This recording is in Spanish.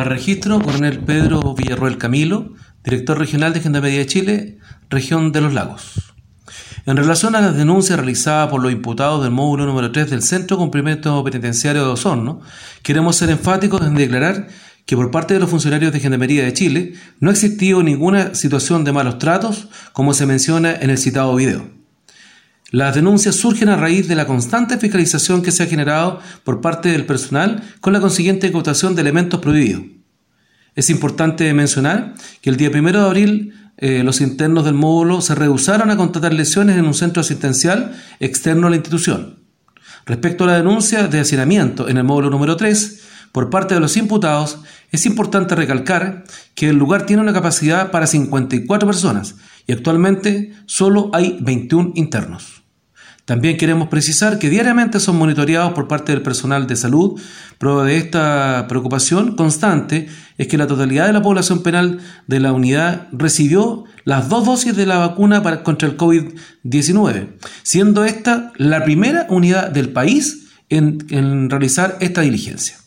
Para registro, coronel Pedro Villarroel Camilo, director regional de Gendarmería de Chile, región de los lagos. En relación a las denuncias realizadas por los imputados del módulo número 3 del Centro Cumplimiento Penitenciario de Osorno, queremos ser enfáticos en declarar que por parte de los funcionarios de Gendarmería de Chile no ha existido ninguna situación de malos tratos, como se menciona en el citado video. Las denuncias surgen a raíz de la constante fiscalización que se ha generado por parte del personal con la consiguiente incautación de elementos prohibidos. Es importante mencionar que el día 1 de abril eh, los internos del módulo se rehusaron a contratar lesiones en un centro asistencial externo a la institución. Respecto a la denuncia de hacinamiento en el módulo número 3, por parte de los imputados, es importante recalcar que el lugar tiene una capacidad para 54 personas y actualmente solo hay 21 internos. También queremos precisar que diariamente son monitoreados por parte del personal de salud. Prueba de esta preocupación constante es que la totalidad de la población penal de la unidad recibió las dos dosis de la vacuna para, contra el COVID-19, siendo esta la primera unidad del país en, en realizar esta diligencia.